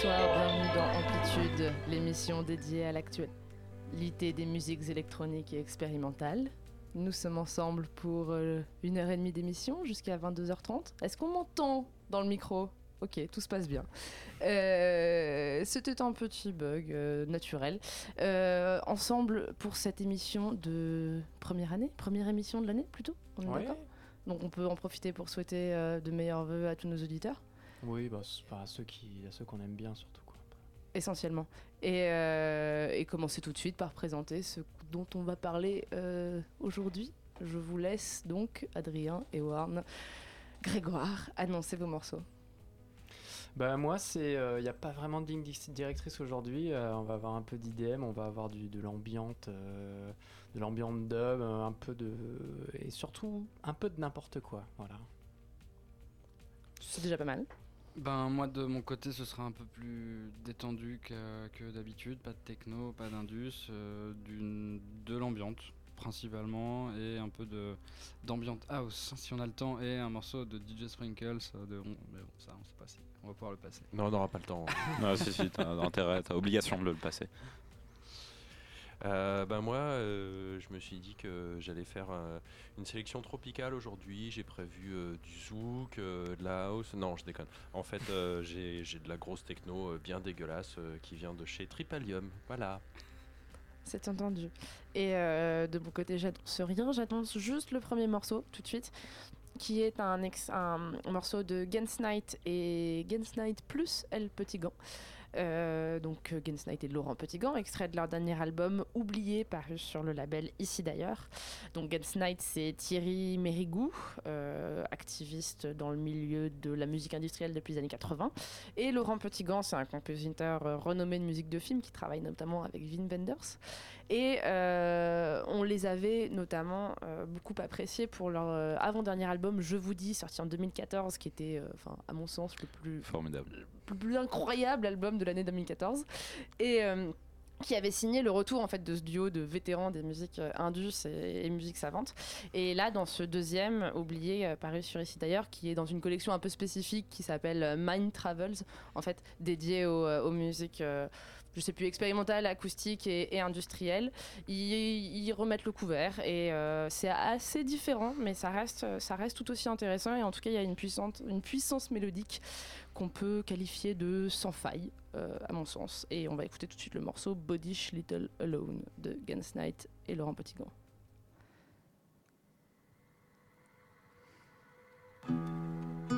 Bonsoir, bienvenue dans Amplitude, l'émission dédiée à l'actualité des musiques électroniques et expérimentales. Nous sommes ensemble pour euh, une heure et demie d'émission jusqu'à 22h30. Est-ce qu'on m'entend dans le micro? Ok, tout se passe bien. Euh, C'était un petit bug euh, naturel. Euh, ensemble pour cette émission de première année, première émission de l'année plutôt. On est Ouais. d'accord? Donc on peut en profiter pour souhaiter de meilleurs vœux à tous nos auditeurs. Oui, bah, c'est pas à ceux qui, à ceux qu'on aime bien surtout quoi. essentiellement. Et, euh, et commencer tout de suite par présenter ce dont on va parler euh, aujourd'hui. Je vous laisse donc, Adrien et Warren, Grégoire, annoncer vos morceaux. Bah moi c'est, il n'y a pas vraiment de ligne directrice aujourd'hui. euh, on va avoir un peu d'IDM, on va avoir du, de l'ambiante, euh, de l'ambiante dub, euh, un peu de et surtout un peu de n'importe quoi. Voilà. C'est déjà pas mal. Ben moi de mon côté ce sera un peu plus détendu que, que d'habitude, pas de techno, pas d'indus, euh, d'une- de l'ambiante principalement et un peu de d'ambiante house si on a le temps et un morceau de DJ Sprinkles euh, de mais bon ça on sait pas si on va pouvoir le passer. Non, on n'aura pas le temps. Non, si, si, t'as intérêt, t'as obligation de le passer. Euh, ben moi, euh, je me suis dit que j'allais faire euh, une sélection tropicale aujourd'hui. J'ai prévu du zouk, de la house. Non, je déconne. En fait, j'ai de la grosse techno bien dégueulasse qui vient de chez Tripalium. Voilà. C'est entendu. Et de mon côté, j'annonce rien, j'annonce juste le premier morceau tout de suite, qui est un, un morceau de Gens Night et Gens Night plus El Petit Gant. Euh, donc euh, Gens Night et Laurent Petit Gant, extrait de leur dernier album Oublié, paru sur le label Ici d'ailleurs. Donc Gens Night, c'est Thierry Mérigou, euh, activiste dans le milieu de la musique industrielle depuis les années 80. Et Laurent Petit Gant, c'est un compositeur renommé de musique de film qui travaille notamment avec Vin Wenders. Et euh, on les avait notamment euh, beaucoup appréciés pour leur euh, avant-dernier album, Je vous dis, sorti en 2014, qui était, enfin, à mon sens, le plus, Formidable. le plus incroyable album de l'année 2014. Et. qui avait signé le retour en fait de ce duo de vétérans des musiques euh, indus et, et musiques savantes. Et là, dans ce deuxième, oublié, euh, paru sur ici d'ailleurs, qui est dans une collection un peu spécifique qui s'appelle Mind Travels, en fait dédiée aux, euh, aux musiques, je sais plus, expérimentales, acoustiques et, et industrielles. Ils, remettent le couvert et euh, c'est assez différent, mais ça reste, ça reste tout aussi intéressant. Et en tout cas, il y a une, puissante, une puissance mélodique qu'on peut qualifier de sans faille, euh, à mon sens. Et on va écouter tout de suite le morceau Bodish Little Alone de Gens Knight et Laurent Petitgant. Thank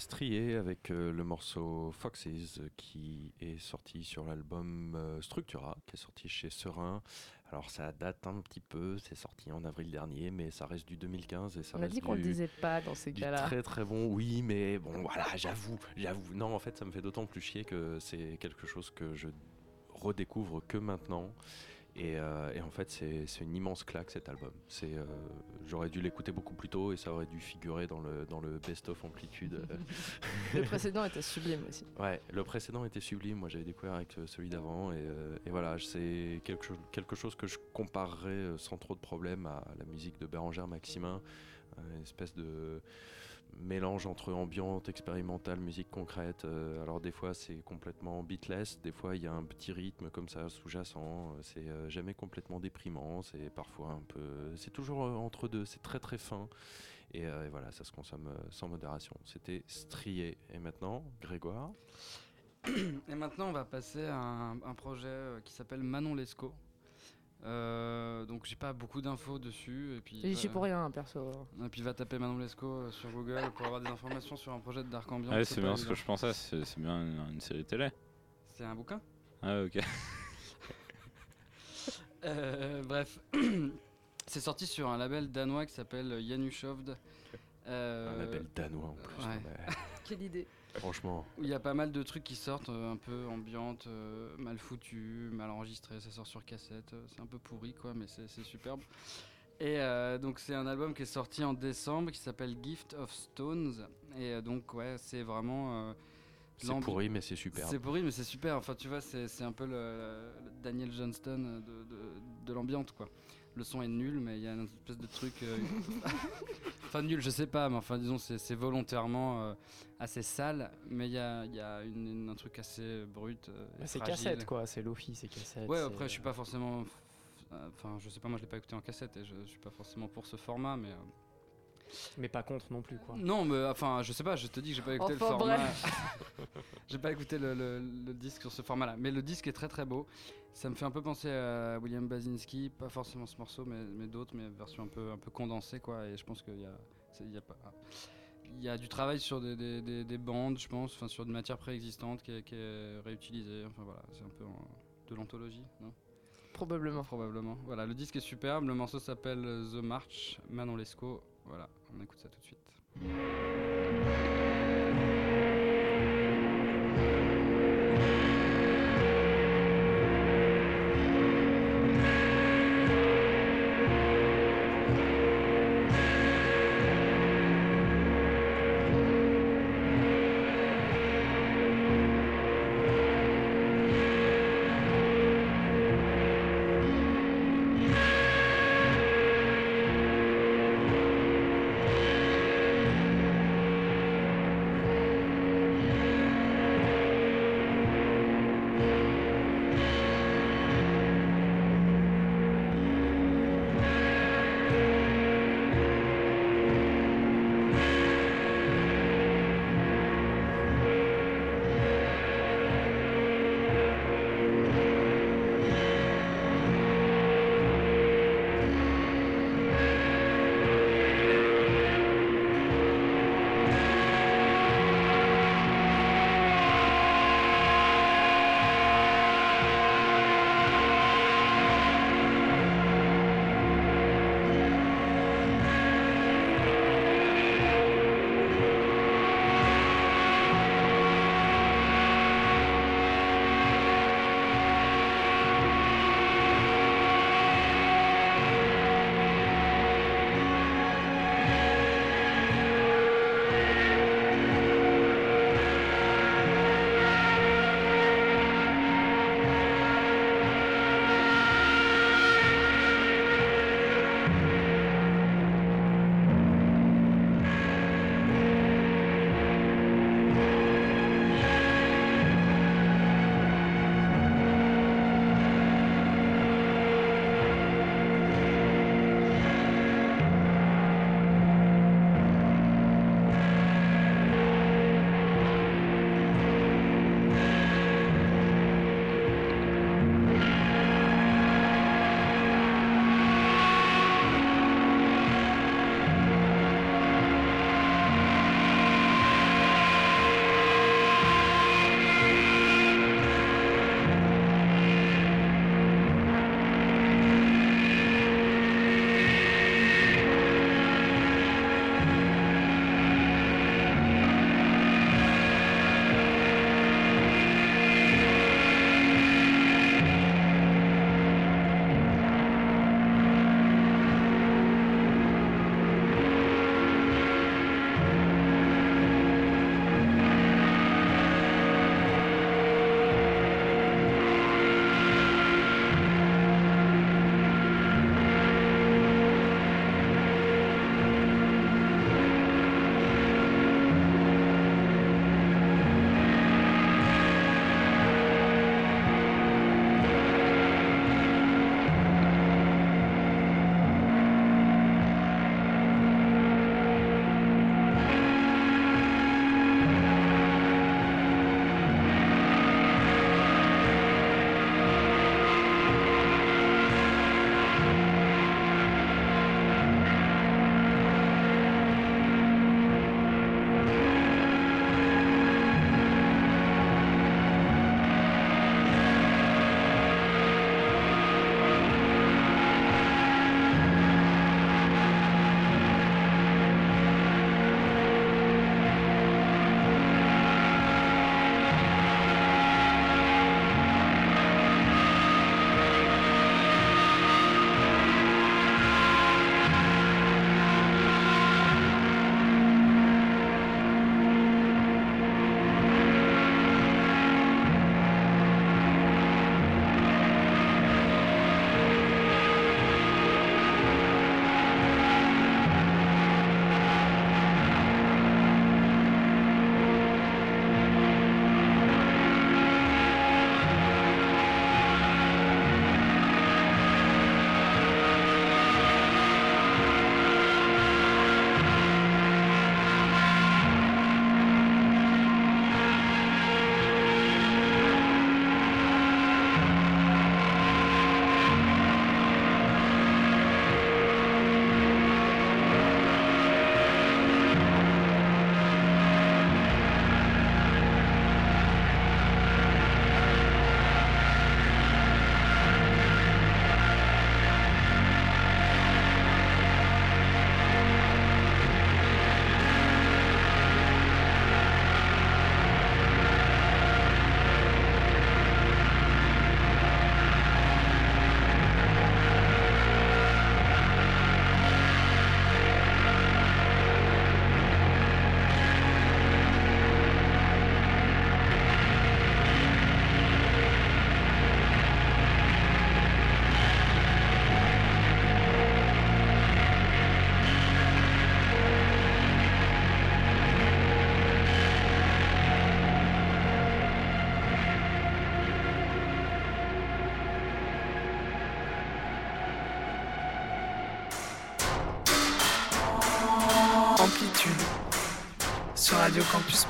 Strié avec euh, le morceau Foxes qui est sorti sur l'album euh, Structura, qui est sorti chez Serein. Alors ça date un petit peu, c'est sorti en avril dernier, mais ça reste du 2015 et ça On a reste dit qu'on le du- disait pas dans ces cas-là. très très bon, oui, mais bon, voilà, j'avoue, j'avoue. Non, en fait, ça me fait d'autant plus chier que c'est quelque chose que je redécouvre que maintenant. Et, euh, et en fait, c'est une immense claque cet album. Euh, J'aurais dû l'écouter beaucoup plus tôt et ça aurait dû figurer dans le, dans le best-of amplitude. Le précédent était sublime aussi. ouais, le précédent était sublime. Moi, j'avais découvert avec euh, celui d'avant. Et, euh, et voilà, c'est quelque, chose- quelque chose que je comparerais sans trop de problème à la musique de Bérangère Maximin. Une espèce de mélange entre ambiante, expérimentale, musique concrète. Euh, alors des fois c'est complètement beatless, des fois il y a un petit rythme comme ça sous-jacent. Euh, C'est euh, jamais complètement déprimant, c'est parfois un peu, c'est toujours entre deux. C'est très très fin. Et, voilà, ça se consomme sans modération. C'était strié. Et maintenant, Grégoire? Et maintenant, on va passer à un, un projet qui s'appelle Manon Lescaut. Euh, donc, j'ai pas beaucoup d'infos dessus. Et puis, J'y suis euh, pour rien, perso. Et puis, va taper Manon Lescaut euh, sur Google pour avoir des informations sur un projet de Dark Ambient. Ouais, c'est bien ce que je pensais, c'est bien une, une série télé. C'est un bouquin? Ah, ok. Euh, bref, c'est sorti sur un label danois qui s'appelle Janushovd. Euh, Un label danois en plus. ouais. non, mais, Quelle idée. Franchement. il y a pas mal de trucs qui sortent, euh, un peu ambiantes, euh, mal foutues, mal enregistrées, ça sort sur cassette, euh, c'est un peu pourri quoi, mais c'est superbe. Et euh, donc c'est un album qui est sorti en décembre qui s'appelle Gift of Stones. Et donc ouais, c'est vraiment... euh, C'est pourri, mais c'est super. C'est pourri, mais c'est super. Enfin, tu vois, c'est c'est un peu le, le Daniel Johnston de, de, de l'ambiance, quoi. Le son est nul, mais il y a une espèce de truc. euh, enfin, nul, je sais pas, mais enfin, disons, c'est c'est volontairement euh, assez sale, mais il y a, il y a une- une- un truc assez brut. euh, et c'est fragile. cassette quoi, c'est Lofi, c'est cassette. Ouais, après, je suis pas forcément. euh, Enfin, je sais pas, moi je l'ai pas écouté en cassette et je, je suis pas forcément pour ce format, mais. euh, Mais pas contre non plus quoi. non, mais enfin, je sais pas, je te dis que j'ai pas écouté Enfin, le format. j'ai pas écouté le, le- le disque sur ce format-là. Mais le disque est très très beau. Ça me fait un peu penser à William Basinski, pas forcément ce morceau, mais, mais d'autres, mais version un peu, un peu condensée, quoi. Et je pense qu'il y a, c'est- il y a pas. Il y a du travail sur des, des- des- des bandes, je pense, enfin sur une matière préexistante qui est, qui est réutilisée. Enfin voilà, c'est un peu en- de l'anthologie, non? Probablement. Probablement. Voilà, le disque est superbe. Le morceau s'appelle The March, Manon Lescaut. Voilà, on écoute ça tout de suite.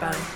Radio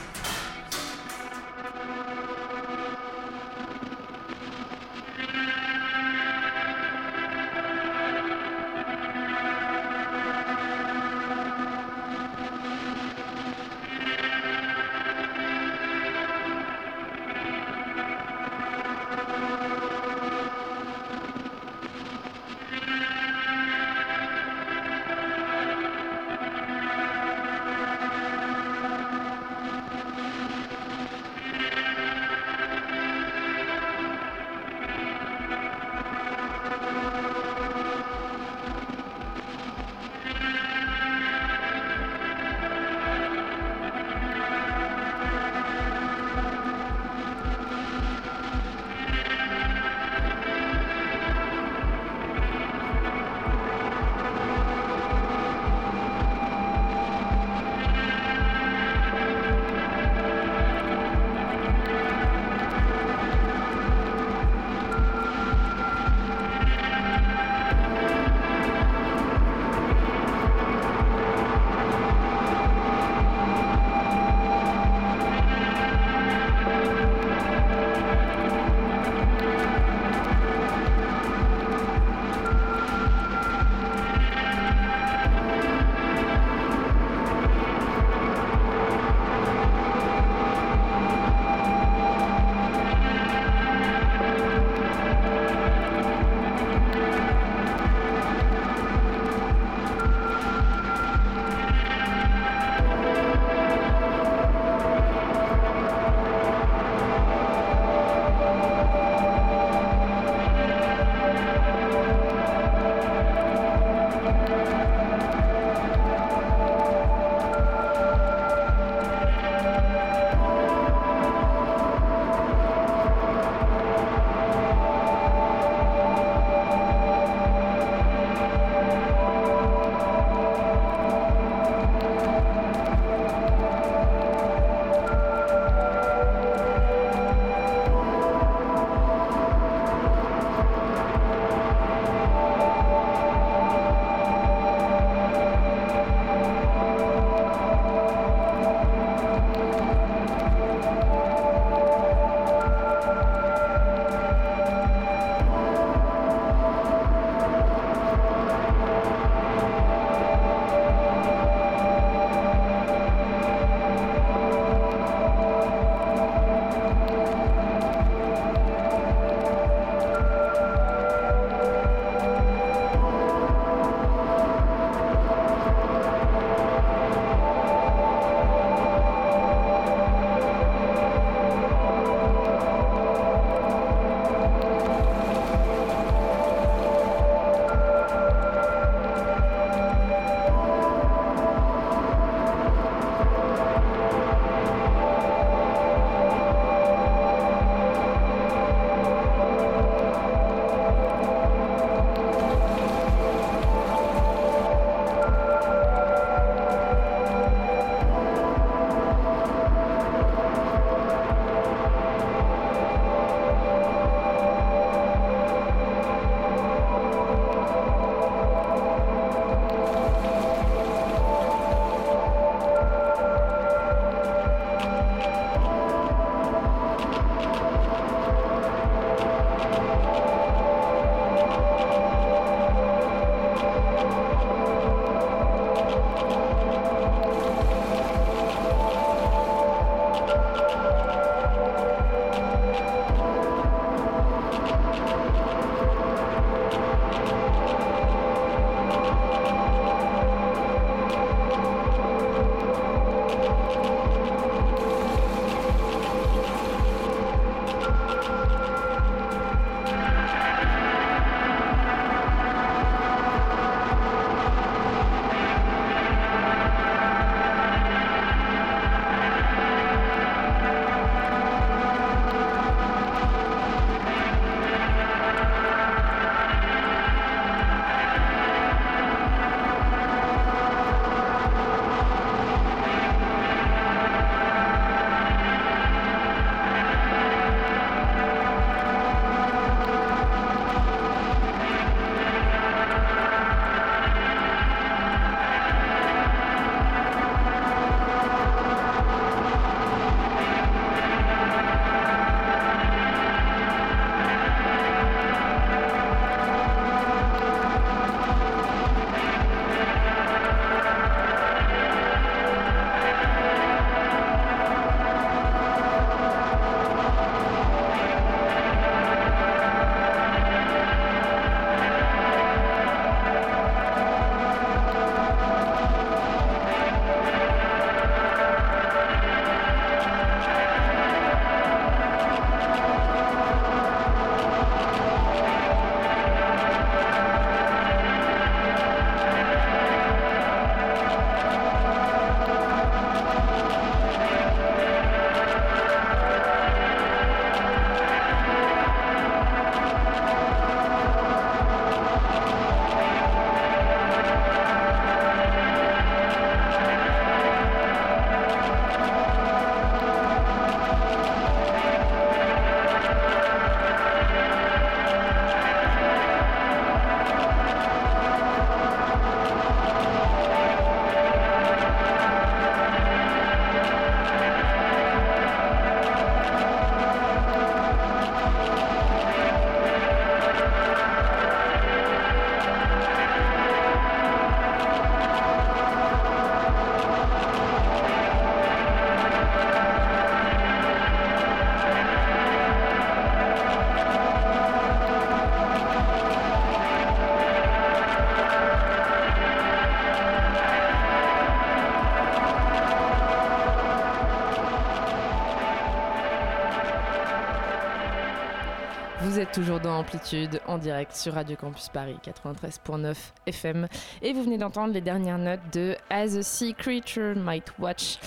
Toujours dans Amplitude en direct sur Radio Campus Paris 93.9 FM et vous venez d'entendre les dernières notes de As a Sea Creature Might Watch,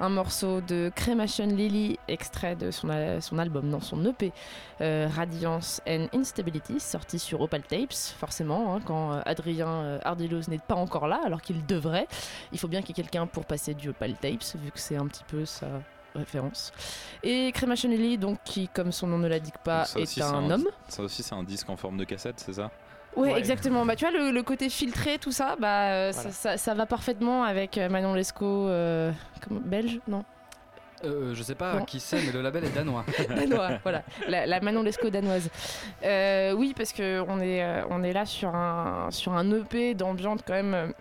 un morceau de Cremation Lily extrait de son, al- son album, non son EP euh, Radiance and Instability sorti sur Opal Tapes. Forcément, hein, quand euh, Adrien euh, n'est pas encore là alors qu'il devrait, il faut bien qu'il y ait quelqu'un pour passer du Opal Tapes vu que c'est un petit peu sa référence. Et Cremation Lily, donc qui comme son nom ne l'indique pas ça est aussi, un c'est un- homme. Ça aussi, c'est un disque en forme de cassette, c'est ça? Ouais, Ouais. exactement. Bah, tu vois, le, le côté filtré, tout ça, bah, euh, ça, Voilà. ça- ça va parfaitement avec euh, Manon Lescaut, euh, belge Non? Euh, je sais pas Non. qui c'est, mais le label est danois. Danois, voilà. La, la Manon Lescaut danoise. Euh, oui, parce qu'on est, euh, on est là sur un, sur un EP d'ambiance quand même.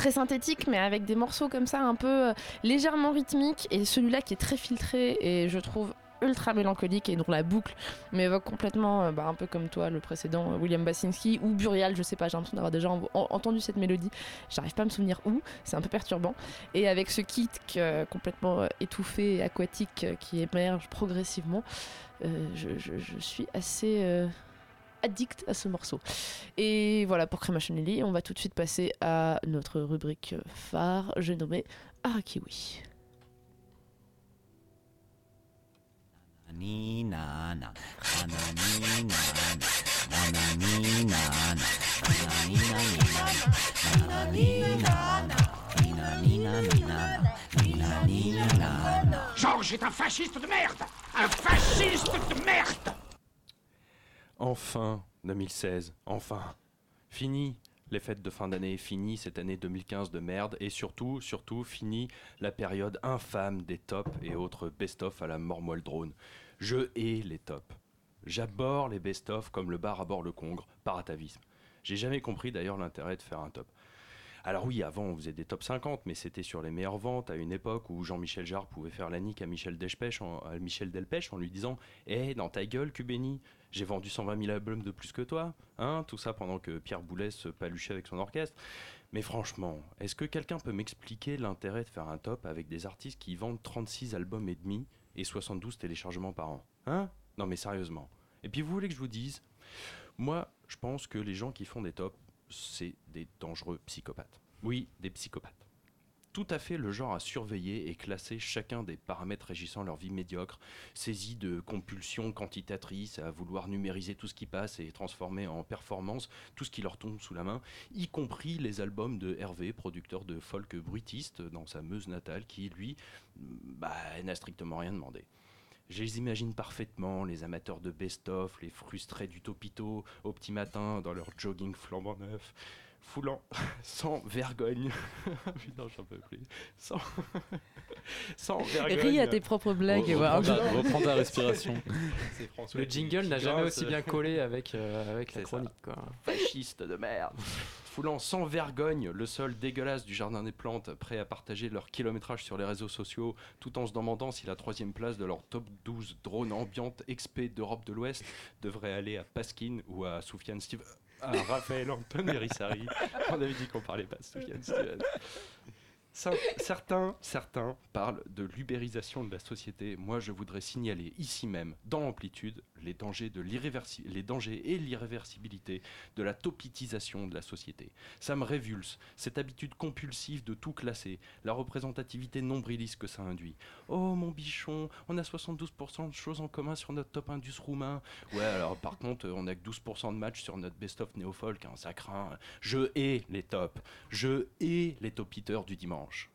Très synthétique, mais avec des morceaux comme ça, un peu euh, légèrement rythmiques. Et celui-là qui est très filtré et je trouve ultra mélancolique et dont la boucle m'évoque complètement, euh, bah, un peu comme toi, le précédent euh, William Basinski ou Burial, je sais pas, j'ai l'impression d'avoir déjà en- en- entendu cette mélodie. J'arrive pas à me souvenir où, c'est un peu perturbant. Et avec ce kit complètement étouffé et aquatique qui émerge progressivement, je, suis assez addict à ce morceau. Et voilà pour Cremation Lily, on va tout de suite passer à notre rubrique euh, phare, j'ai nommé Arakiwi. Georges est un fasciste de merde Un fasciste de merde Enfin, 2016, enfin. Fini les fêtes de fin d'année, fini cette année 2015 de merde, et surtout, surtout, fini la période infâme des tops et autres best-of à la mormoile drone. Je hais les tops. J'aborde les best-of comme le bar aborde le congre, par atavisme. J'ai jamais compris d'ailleurs l'intérêt de faire un top. Alors oui, avant on faisait des top 50, mais c'était sur les meilleures ventes à une époque où Jean-Michel Jarre pouvait faire la nique à Michel Delpech en, à Michel Delpech en lui disant Eh, dans ta gueule, Cubeni, j'ai vendu 120 000 albums de plus que toi. Hein Tout ça pendant que Pierre Boulez se paluchait avec son orchestre. Mais franchement, est-ce que quelqu'un peut m'expliquer l'intérêt de faire un top avec des artistes qui vendent 36 albums et demi et 72 téléchargements par an Hein? Non mais sérieusement. Et puis vous voulez que je vous dise Moi, je pense que les gens qui font des tops, c'est des dangereux psychopathes. Oui, des psychopathes. Tout à fait le genre à surveiller et classer chacun des paramètres régissant leur vie médiocre, saisis de compulsions quantitatrices à vouloir numériser tout ce qui passe et transformer en performance tout ce qui leur tombe sous la main, y compris les albums de Hervé, producteur de folk bruitiste dans sa Meuse natale, qui lui bah, n'a strictement rien demandé. Je les imagine parfaitement, les amateurs de best-of, les frustrés du topito au petit matin dans leur jogging flambant neuf, foulant sans vergogne. Putain, j'en peux plus. Sans, sans vergogne. Ris à tes propres blagues, Re- reprends, ta, reprends ta respiration. Le jingle n'a jamais aussi bien collé avec, euh, avec la chronique. Quoi. fasciste de merde. Foulant sans vergogne le sol dégueulasse du jardin des plantes, prêt à partager leur kilométrage sur les réseaux sociaux, tout en se demandant si la troisième place de leur top 12 drone ambiante XP d'Europe de l'Ouest devrait aller à Paskin ou à Soufiane Steve. À Raphaël Anton et Rissari. On avait dit qu'on parlait pas de. Cer- Certains, certains parlent de l'ubérisation de la société. Moi, je voudrais signaler ici même, dans Amplitude, les dangers, de les dangers et l'irréversibilité de la topitisation de la société. Ça me révulse, cette habitude compulsive de tout classer, la représentativité nombriliste que ça induit. Oh mon bichon, on a 72% de choses en commun sur notre top indus roumain. Ouais, alors par contre, on a que 12% de matchs sur notre best-of néo-folk, hein, ça craint. Je hais les tops, je hais les topiteurs du dimanche.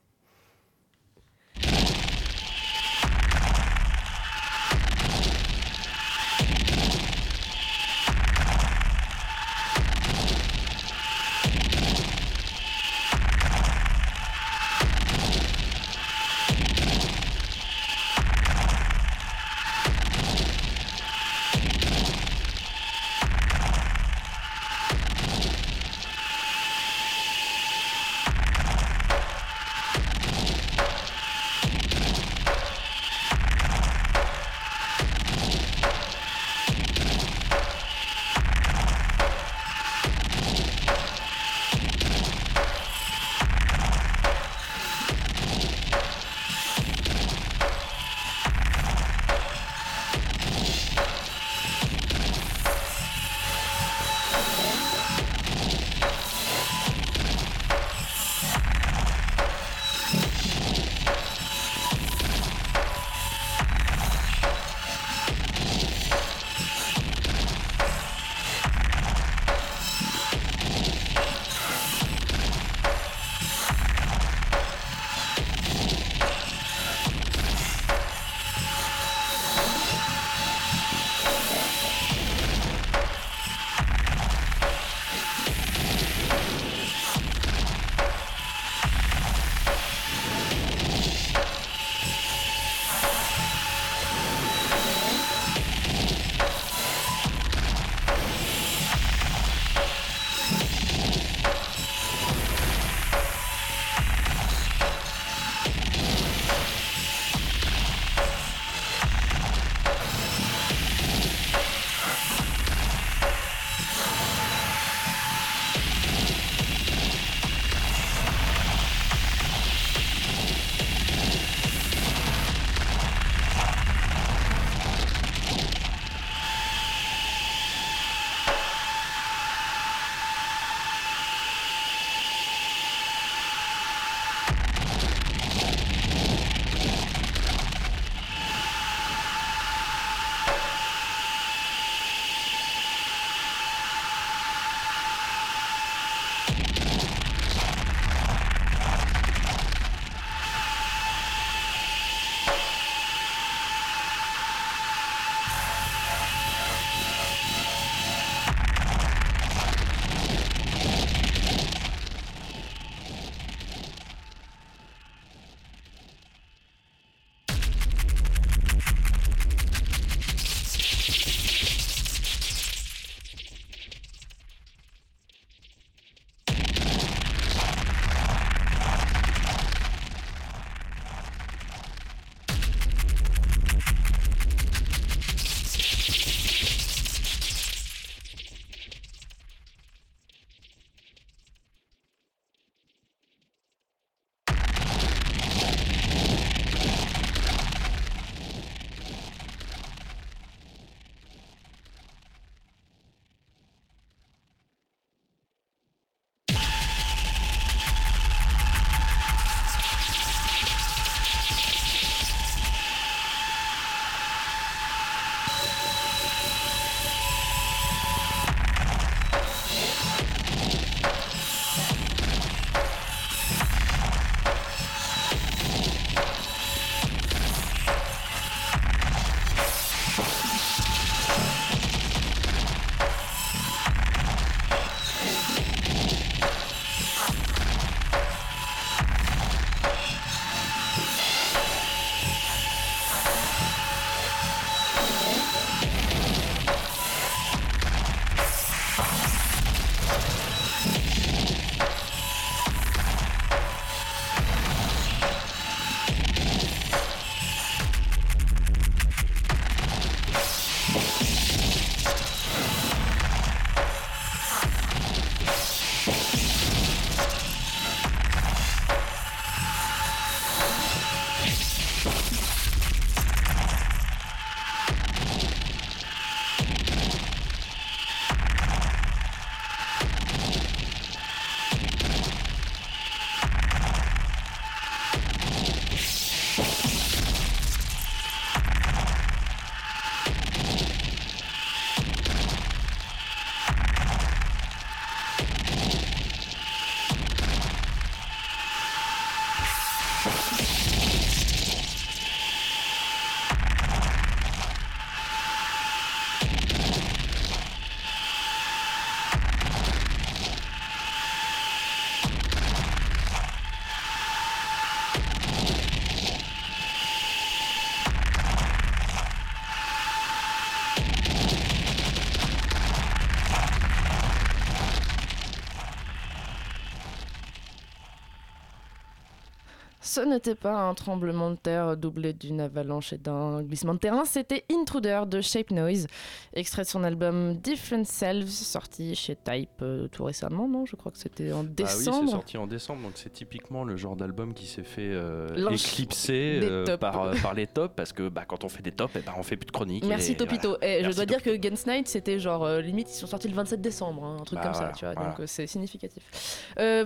Ce n'était pas un tremblement de terre doublé d'une avalanche et d'un glissement de terrain, c'était Intruder de Shape Noise, extrait de son album Different Selves, sorti chez Type euh, tout récemment, non? Je crois que c'était en Ah oui, décembre. c'est sorti en décembre, donc c'est typiquement le genre d'album qui s'est fait euh, éclipser euh, par, euh, par les tops, parce que bah, quand on fait des tops, eh ben, on fait plus de chroniques. Merci et Topito. voilà. Et je dois dire que Guns Night, c'était genre limite, ils sont sortis le 27 décembre, hein, un truc Bah comme voilà, ça, tu vois. voilà. Donc c'est significatif.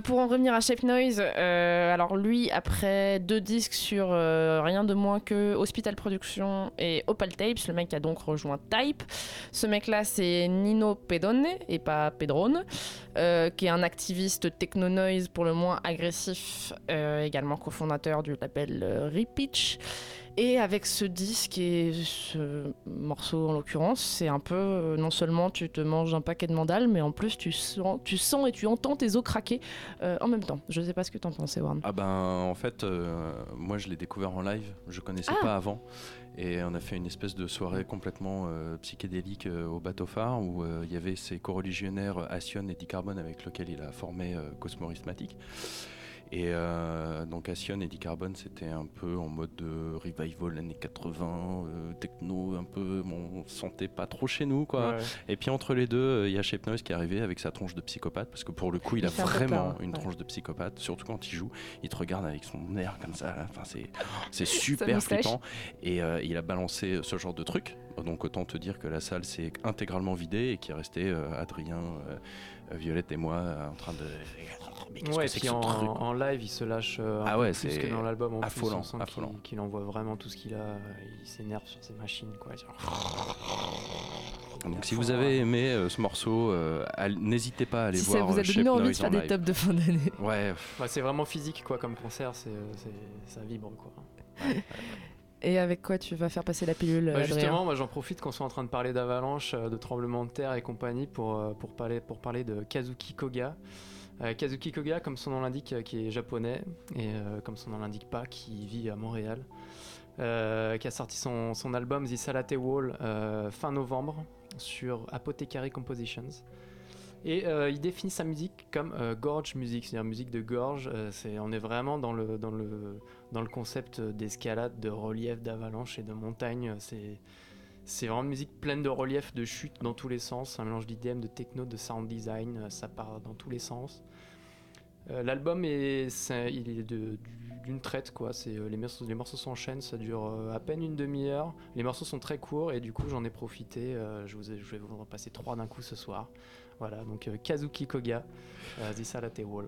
Pour en revenir à Shape Noise, alors lui, après deux disques sur euh, rien de moins que Hospital Productions et Opal Tapes, le mec a donc rejoint Type. Ce mec-là, c'est Nino Pedone et pas Pedrone, euh, qui est un activiste techno-noise pour le moins agressif, euh, également cofondateur du label Repitch. Et avec ce disque et ce morceau en l'occurrence, c'est un peu euh, non seulement tu te manges un paquet de mandales, mais en plus tu sens, tu sens et tu entends tes os craquer euh, en même temps. Je sais pas ce que t'en penses, Warren. Ah ben en fait, euh, moi je l'ai découvert en live, je connaissais Ah. pas avant. Et on a fait une espèce de soirée complètement euh, psychédélique euh, au bateau phare où euh, il y avait ses co-religionnaires Assion et Dicarbone avec lequel il a formé Cosmorismatic. Et euh, donc Assion et Dicarbone c'était un peu en mode de revival années 80, euh, techno un peu, bon, on se sentait pas trop chez nous quoi. Ouais. Et puis entre les deux, euh, il y a Shape Noise qui est arrivé avec sa tronche de psychopathe, parce que pour le coup, il, Il a un vraiment une ouais. tronche de psychopathe, surtout quand il joue. Il te regarde avec son air comme ça, enfin, c'est, super flippant. Et euh, il a balancé ce genre de truc. Donc autant te dire que la salle s'est intégralement vidée et qu'il euh, Adrien, euh, Violette et moi euh, en train de. Mais qu'est-ce Ouais, que et c'est que puis ce en, truc en live, il se lâche euh, un Ah peu ouais, plus c'est que dans l'album. En affolant, plus, on sent qu'il- affolant. qu'il envoie vraiment tout ce qu'il a. Il s'énerve sur ses machines, quoi. Donc si vous avez aimé euh, ce morceau, euh, all- n'hésitez pas à aller Si ça voir vous a donné Shape envie de faire des tops de fin d'année. Ouais, Ouais, c'est vraiment physique, quoi, comme concert. C'est, c'est- ça vibre, quoi. Et avec quoi tu vas faire passer la pilule, Bah, justement, moi j'en profite qu'on soit en train de parler d'avalanche, de tremblements de terre et compagnie pour, pour, parler, pour parler de Kazuki Koga. Euh, Kazuki Koga, comme son nom l'indique, euh, qui est japonais et euh, comme son nom l'indique pas, qui vit à Montréal, qui a sorti son, son album The Salate Wall fin novembre sur Apothecary Compositions. Et il définit sa musique comme gorge music, c'est-à-dire musique de gorge. c'est, on est vraiment dans le, dans le, dans le concept d'escalade, de relief, d'avalanche et de montagne. C'est, c'est vraiment une musique pleine de relief, de chute dans tous les sens, un mélange d'IDM, de techno, de sound design, euh, ça part dans tous les sens. Euh, L'album est, d'une traite quoi. Euh, les morceaux, les morceaux s'enchaînent, ça dure à peine une demi-heure. Les morceaux sont très courts et du coup j'en ai profité. je, vais vous en passer trois d'un coup ce soir. Voilà donc Kazuki Koga, Salate Wall.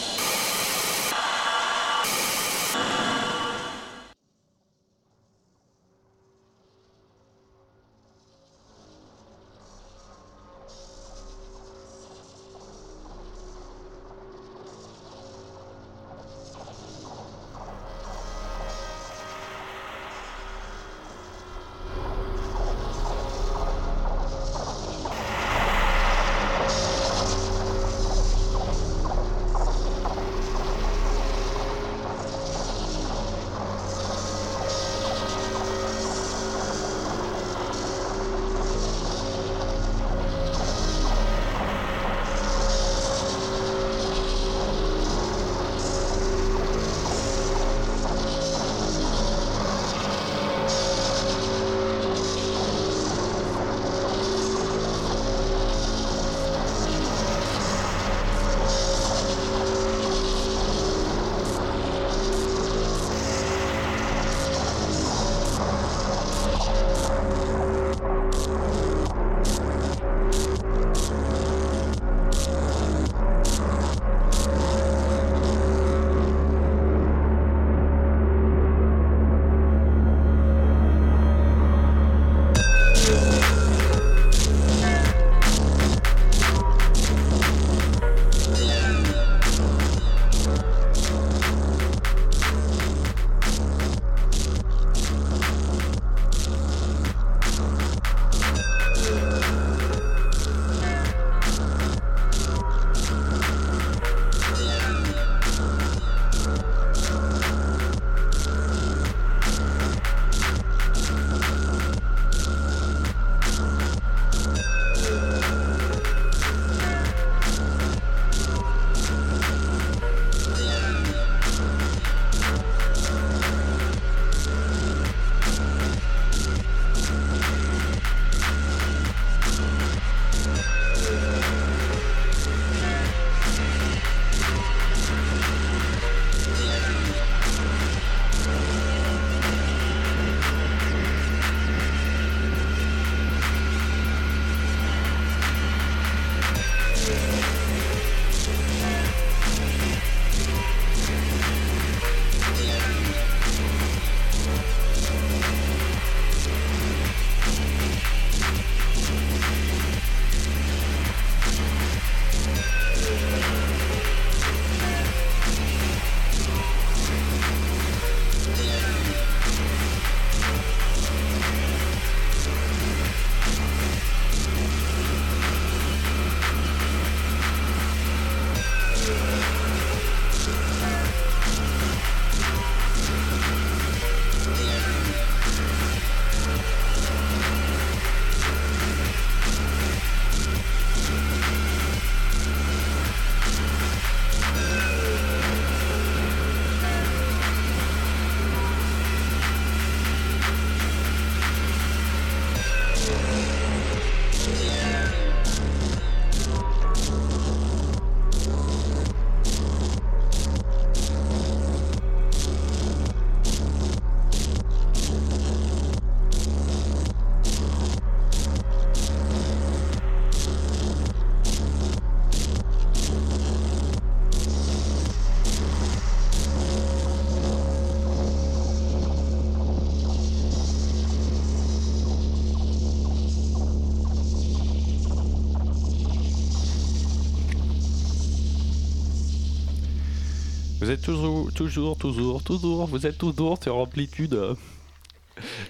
Êtes toujours, toujours, toujours, toujours, vous êtes toujours sur Amplitude, euh,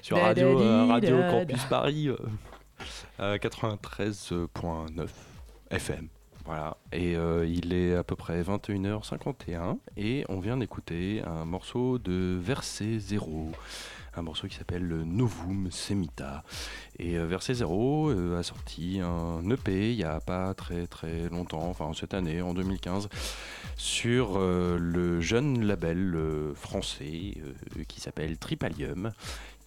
sur Radio, euh, di, Radio Campus Paris, euh, à 93.9 FM. Voilà, et euh, il est à peu près 21h51 et on vient d'écouter un morceau de Verset Zéro, un morceau qui s'appelle Novum Semita. Et euh, Verset Zéro euh, a sorti un EP il n'y a pas très très longtemps, enfin cette année, en 2015, sur euh, le jeune label français qui s'appelle Tripalium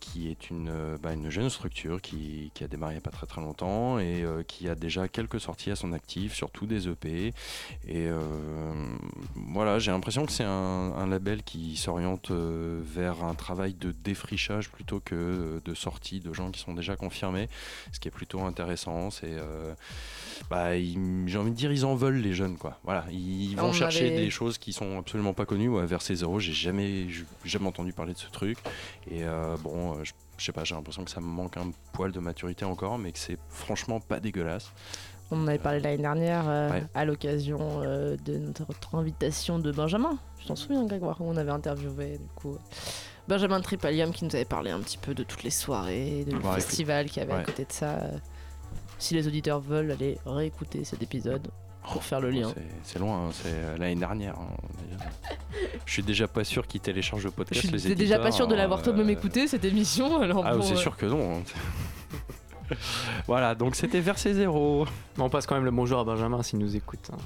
qui est une, euh, bah, une jeune structure qui, qui a démarré il n'y a pas très très longtemps et euh, qui a déjà quelques sorties à son actif, surtout des EP. Et euh, voilà, j'ai l'impression que c'est un, un label qui s'oriente vers un travail de défrichage plutôt que de sortie de gens qui sont déjà confirmés, ce qui est plutôt intéressant. C'est, bah, j'ai envie de dire, ils en veulent les jeunes, quoi. Voilà, ils vont On chercher avait- des choses qui sont absolument pas connues. Ouais, Verset Zéro, j'ai jamais, jamais entendu parler de ce truc. Et bon, euh, je je sais pas, j'ai l'impression que ça me manque un poil de maturité encore, mais que c'est franchement pas dégueulasse. On en avait parlé l'année dernière euh, Ouais. à l'occasion euh, de notre invitation de Benjamin. Je t'en souviens, Grégoire, où on avait interviewé du coup Benjamin Tripalium qui nous avait parlé un petit peu de toutes les soirées, de Ouais, festivals qu'il y avait à côté de ça. Si les auditeurs veulent aller réécouter cet épisode pour faire le lien. C'est- loin, hein, c'est euh, l'année dernière. hein. Je suis déjà pas sûr qu'ils téléchargent le Je podcast. suis les t'es déjà pas sûr de l'avoir toi-même euh, écouté cette émission, alors Ah, bon, c'est euh, sûr que non. hein. voilà, donc c'était Verset Zéro. Mais on passe quand même le bonjour à Benjamin s'il nous écoute. hein.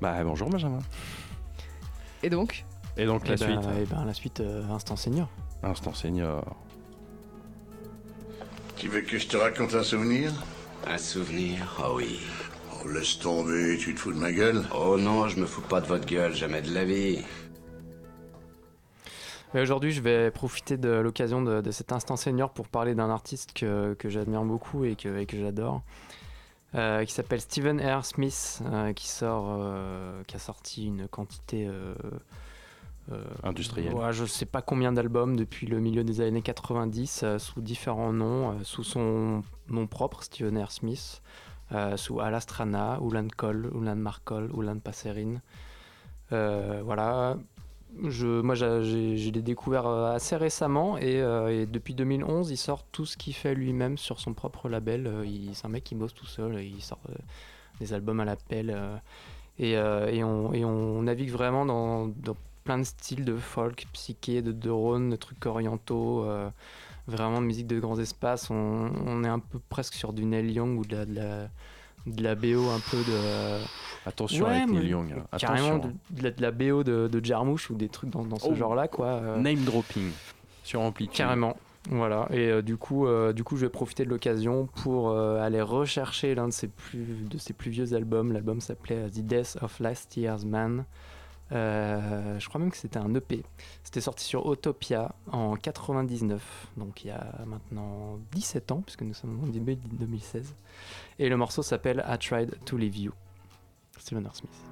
Bah bonjour Benjamin. Et donc? Et donc la Eh ben, suite. eh ben, la suite, euh, Instant Senior. Instant senior. Tu veux que je te raconte un souvenir? Un souvenir Oh oui. Oh, laisse tomber, tu te fous de ma gueule Oh non, je me fous pas de votre gueule, jamais de la vie. Mais aujourd'hui, je vais profiter de l'occasion de, de cet instant senior pour parler d'un artiste que, que j'admire beaucoup et que, et que j'adore, euh, qui s'appelle Stephen R. Smith, euh, qui sort, euh, qui a sorti une quantité euh, euh, Industrielle. ouais, je sais pas combien d'albums depuis le milieu des années 90 euh, sous différents noms, euh, sous son nom propre, Stephen R. Smith, euh, sous Alastrana, Ulan Cole, Ulan Markol, Ulan Passerin. Euh, voilà. Je, moi, j'ai, l'ai découvert euh, assez récemment et, euh, depuis 2011, il sort tout ce qu'il fait lui-même sur son propre label. Euh, c'est un mec qui bosse tout seul, il sort euh, des albums à l'appel euh, et, euh, on, navigue vraiment dans, dans plein de styles de folk, psyché, de drone, de trucs orientaux, euh, vraiment de musique de grands espaces. On, on est un peu presque sur du Neil Young ou de la, de la, de la BO un peu de. Attention Ouais, avec Neil Young. hein. Carrément de, de la, de la BO de, de Jarmouche ou des trucs dans, dans ce Oh. genre-là, quoi. euh, Name dropping. Sur Amplitude. Carrément. Voilà, et euh, du, coup, euh, du coup, je vais profiter de l'occasion pour euh, aller rechercher l'un de ses plus, de ses plus vieux albums. L'album s'appelait The Death of Last Year's Man. Euh, je crois même que c'était un EP. C'était sorti sur Autopia en 99, donc il y a maintenant 17 ans, puisque nous sommes au début de 2016. Et le morceau s'appelle I Tried to Leave You. Stephen R. Smith.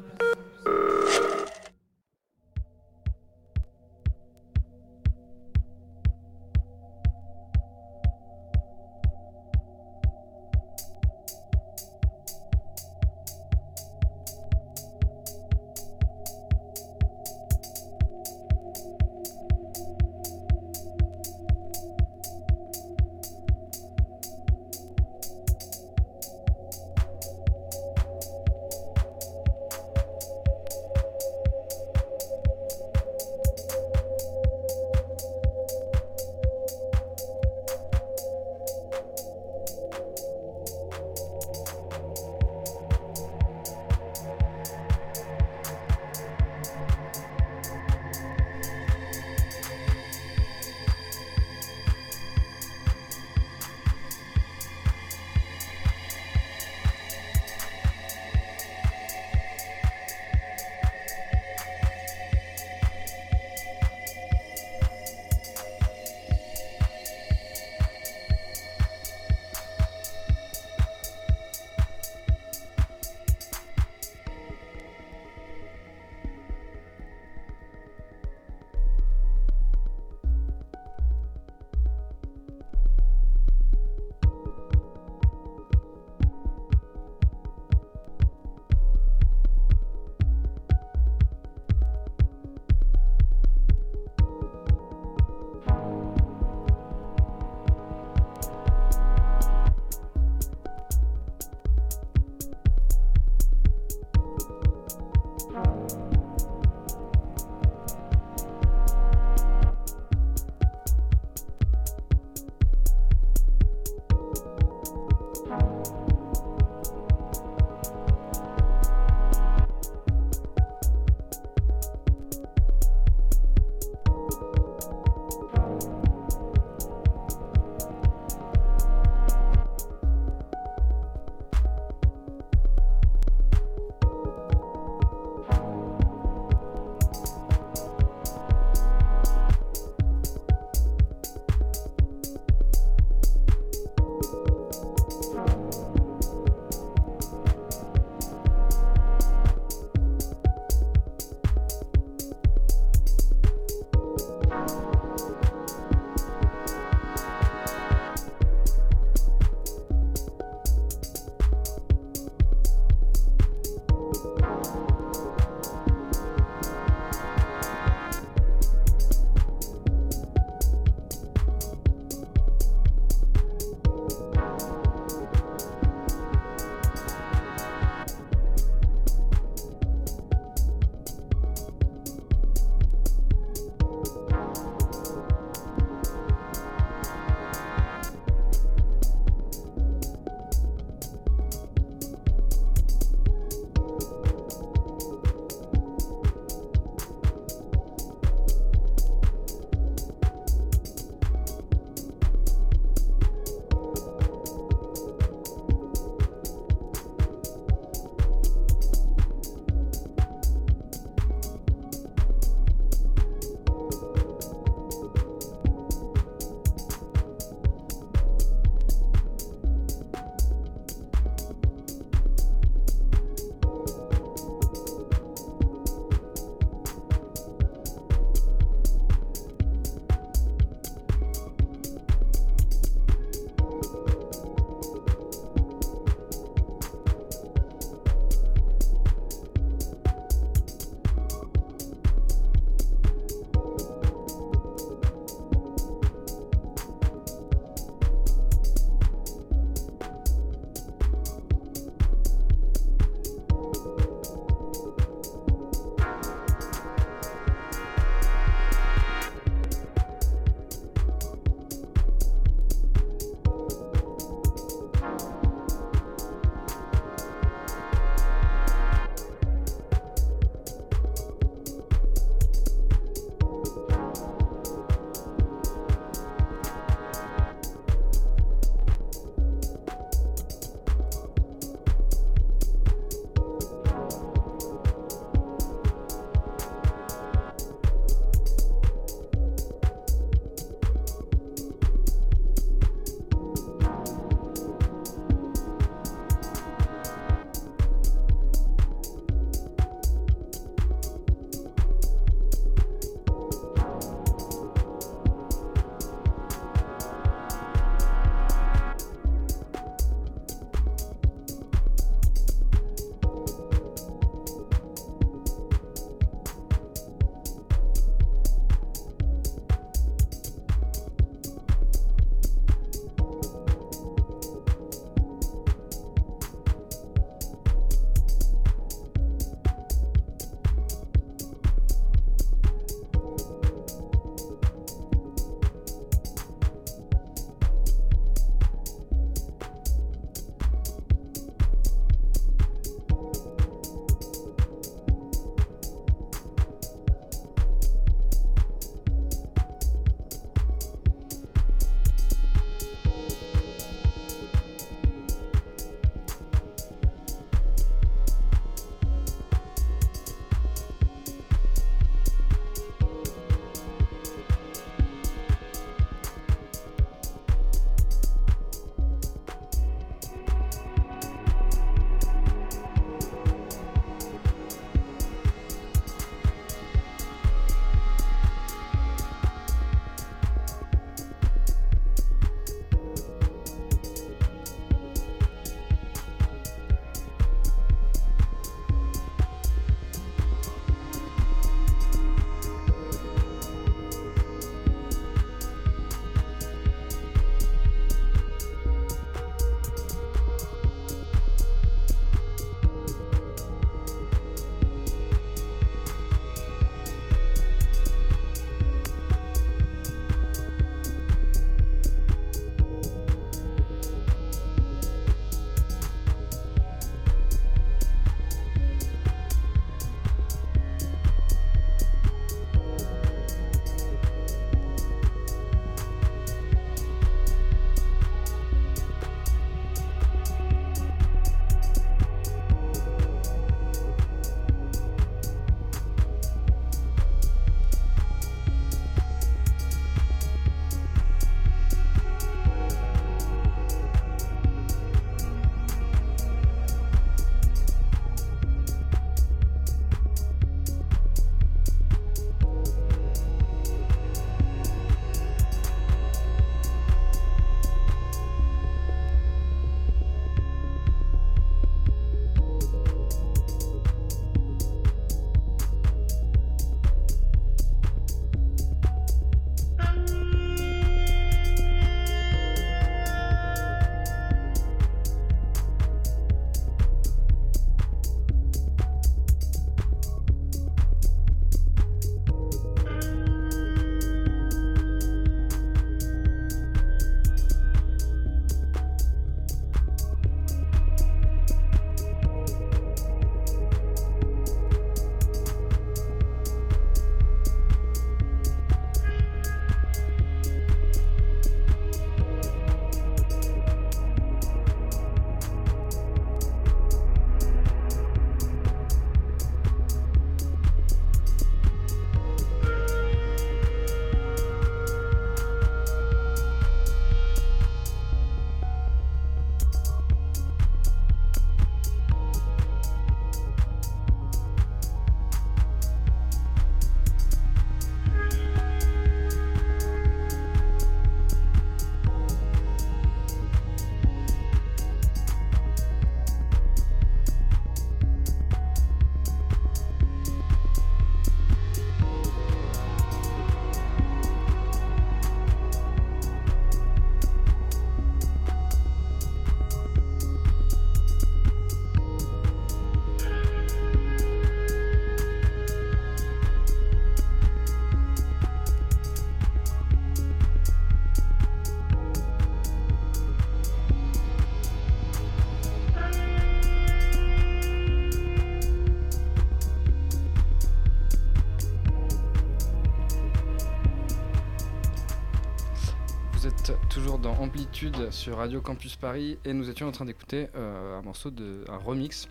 Sur Radio Campus Paris et nous étions en train d'écouter euh, un morceau de un remix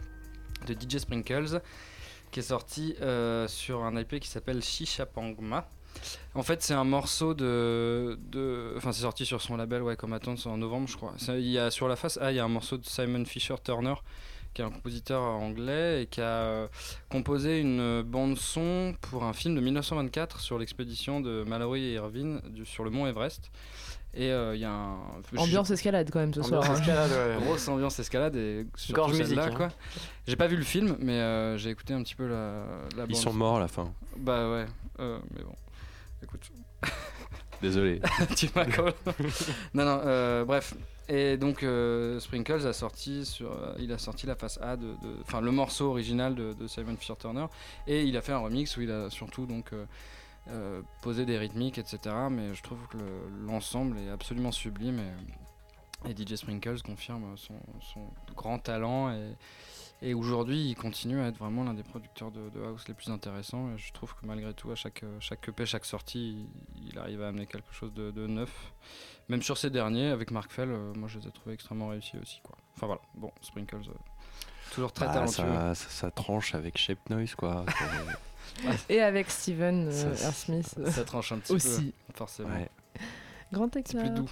de DJ Sprinkles qui est sorti euh, sur un IP qui s'appelle Shishapangma. En fait, c'est un morceau de, de enfin c'est sorti sur son label ouais comme en novembre je crois. Il y a sur la face A, il y a un morceau de Simon Fisher Turner qui est un compositeur anglais et qui a euh, composé une bande son pour un film de 1924 sur l'expédition de Mallory et Irvine sur le mont Everest. Et euh, il y a un Ambiance escalade quand même ce Ambiance soir. hein. escalade, ouais. grosse ambiance escalade et Gorge musique, hein. quoi. J'ai pas vu le film, mais euh, j'ai écouté un petit peu la, la Ils bande sont son. morts à la fin. Bah ouais, euh, mais bon. Écoute, Désolé. tu call. non, non, euh, bref. Et donc euh, Sprinkles a sorti sur, euh, il a sorti la face A de, de- enfin le morceau original de, de Simon Fisher Turner, et il a fait un remix où il a surtout donc euh, posé des rythmiques, etc. Mais je trouve que le- l'ensemble est absolument sublime et, et DJ Sprinkles confirme son, son grand talent et, et aujourd'hui il continue à être vraiment l'un des producteurs de, de house les plus intéressants. Et je trouve que malgré tout à chaque chaque EP, chaque sortie, il, il arrive à amener quelque chose de, de neuf. Même sur ces derniers, avec Mark Fell, euh, moi je les ai trouvés extrêmement réussis aussi. Quoi. Enfin voilà, bon, Sprinkles, euh, toujours très Bah, talentueux. ça, ça, ça tranche avec Shape Noise, quoi. Et avec Steven euh, Ça. Smith. Ça tranche un petit aussi. peu, forcément. ouais. Grand C'est éclat. plus doux.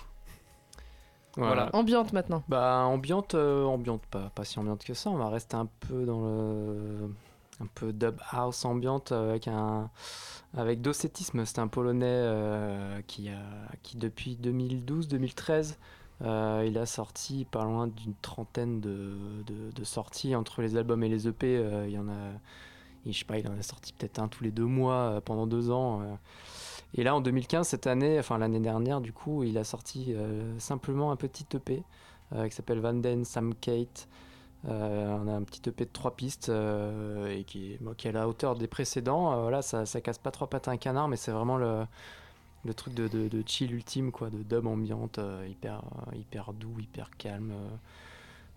Voilà. Ambiante maintenant. Bah ambiante, euh, ambiante, pas, pas si ambiante que ça. On va rester un peu dans le, un peu dub house ambiante avec un, avec Docétisme. C'est un Polonais euh, qui a, qui depuis 2012-2013, euh, il a sorti pas loin d'une trentaine de, de, de sorties entre les albums et les EP. euh, il y en a, je sais pas, il en a sorti peut-être un tous les deux mois euh, pendant deux ans. euh. Et là, en 2015, cette année, enfin l'année dernière, du coup, il a sorti euh, simplement un petit EP qui s'appelle Van Den Sam Kate. On a un petit EP de trois pistes et qui qui est à la hauteur des précédents. Euh, voilà, ça, ça casse pas trois pattes à un canard, mais c'est vraiment le, truc de, chill ultime, quoi, de dub ambiante, hyper, hyper doux, hyper calme.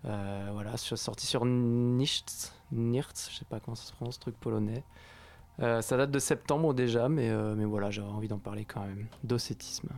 Euh. Voilà, sorti sur Nichts, Nirtz, je sais pas comment ça se prononce, truc polonais. Euh, ça date de septembre déjà, mais, euh, mais voilà, j'avais envie d'en parler quand même. Docétisme.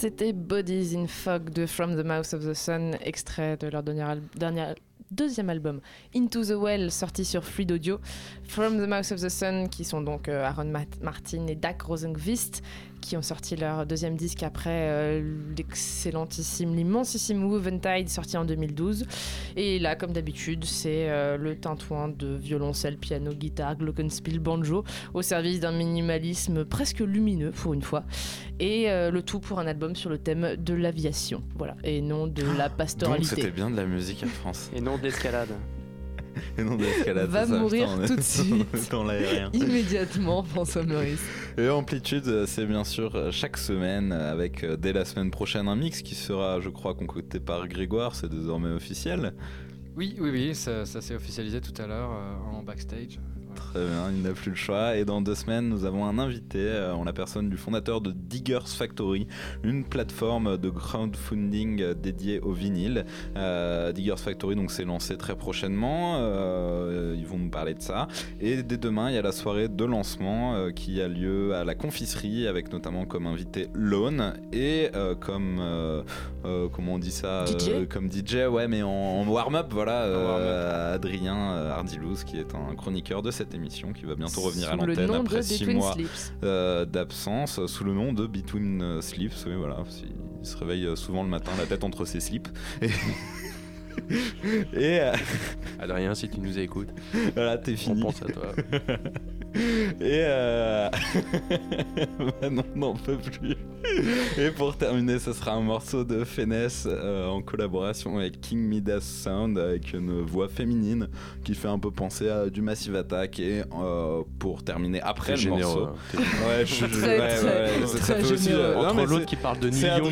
C'était Bodies in Fog de From the Mouth of the Sun, extrait de leur dernier, deuxième album Into the Well, sorti sur Fluid Audio. From the Mouth of the Sun, qui sont donc euh, Aaron Mat- Martin et Dak Rosenqvist, qui ont sorti leur deuxième disque après euh, l'excellentissime, l'immensissime Eventide, sorti en 2012. Et là, comme d'habitude, c'est euh, le tintouin de violoncelle, piano, guitare, glockenspiel, banjo, au service d'un minimalisme presque lumineux pour une fois. Et euh, le tout pour un album sur le thème de l'aviation, voilà, et non de la Donc pastoralité. c'était bien de la musique Air France. Et non d'escalade. Et non d'escalade. Va c'est ça, mourir tout de suite. Dans l'aérien. Immédiatement, François Maurice. Et Amplitude, c'est bien sûr euh, chaque semaine, euh, avec euh, dès la semaine prochaine un mix qui sera, je crois, concocté par Grégoire, c'est désormais officiel. Oui, oui, oui, ça, ça s'est officialisé tout à l'heure euh, en backstage. Très bien, il n'a plus le choix. Et dans deux semaines, nous avons un invité euh, en la personne du fondateur de Diggers Factory, une plateforme de crowdfunding euh, dédiée au vinyle. Euh, Diggers Factory donc s'est lancé très prochainement. euh, ils vont nous parler de ça. Et dès demain, il y a la soirée de lancement euh, qui a lieu à la confiserie avec notamment comme invité Lone et euh, comme euh, euh, comment on dit ça DJ? euh, comme DJ ouais mais en, en warm-up voilà euh, Adrien euh, Hardilouz qui est un chroniqueur de cette émission qui va bientôt revenir à Sous l'antenne après de six Between mois Sleeps. euh, d'absence sous le nom de Between euh, Sleeps oui voilà il se réveille euh, souvent le matin la tête entre ses slips et, et euh, Adrien, si tu nous écoutes, voilà t'es on fini pense à toi. et euh... bah non, n'en peut plus. Et pour terminer, ce sera un morceau de Feness euh, en collaboration avec King Midas Sound avec une voix féminine qui fait un peu penser à du Massive Attack. Et euh, pour terminer après le généreux, morceau, hein. ouais, je, ouais, très, ouais, ça- fait aussi, euh, Entre l'autre c'est- qui parle de et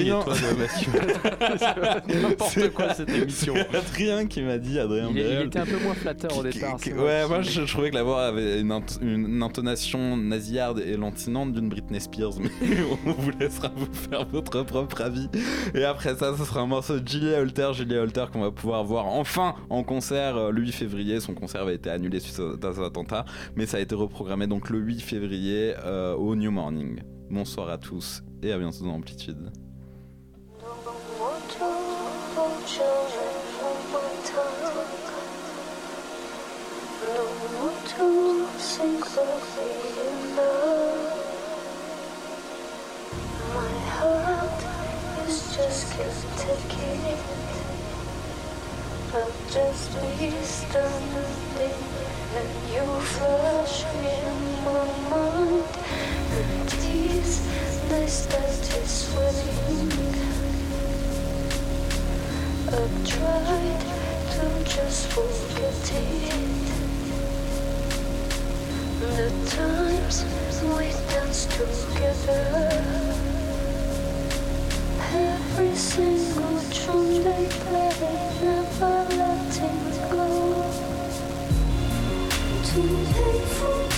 toi de. N'importe quoi cette émission. Adrien qui m'a dit, Adrien Il, est- il était un peu moins flatteur au départ. qui- ouais, moi je, je trouvais que la voix avait une, int- une intonation nasillarde et lancinante d'une Britney Spears, mais on vous laissera vous faire votre propre avis. Et après ça, ce sera un morceau de Julia Holter, Julia Holter qu'on va pouvoir voir enfin en concert euh, le 8 février. Son concert avait été annulé suite à cet attentat, mais ça a été reprogrammé donc le 8 février euh, au New Morning. Bonsoir à tous et à bientôt dans Amplitude. I've tried to just forget it. The times we danced together. Every single tune they play, never letting go. Too to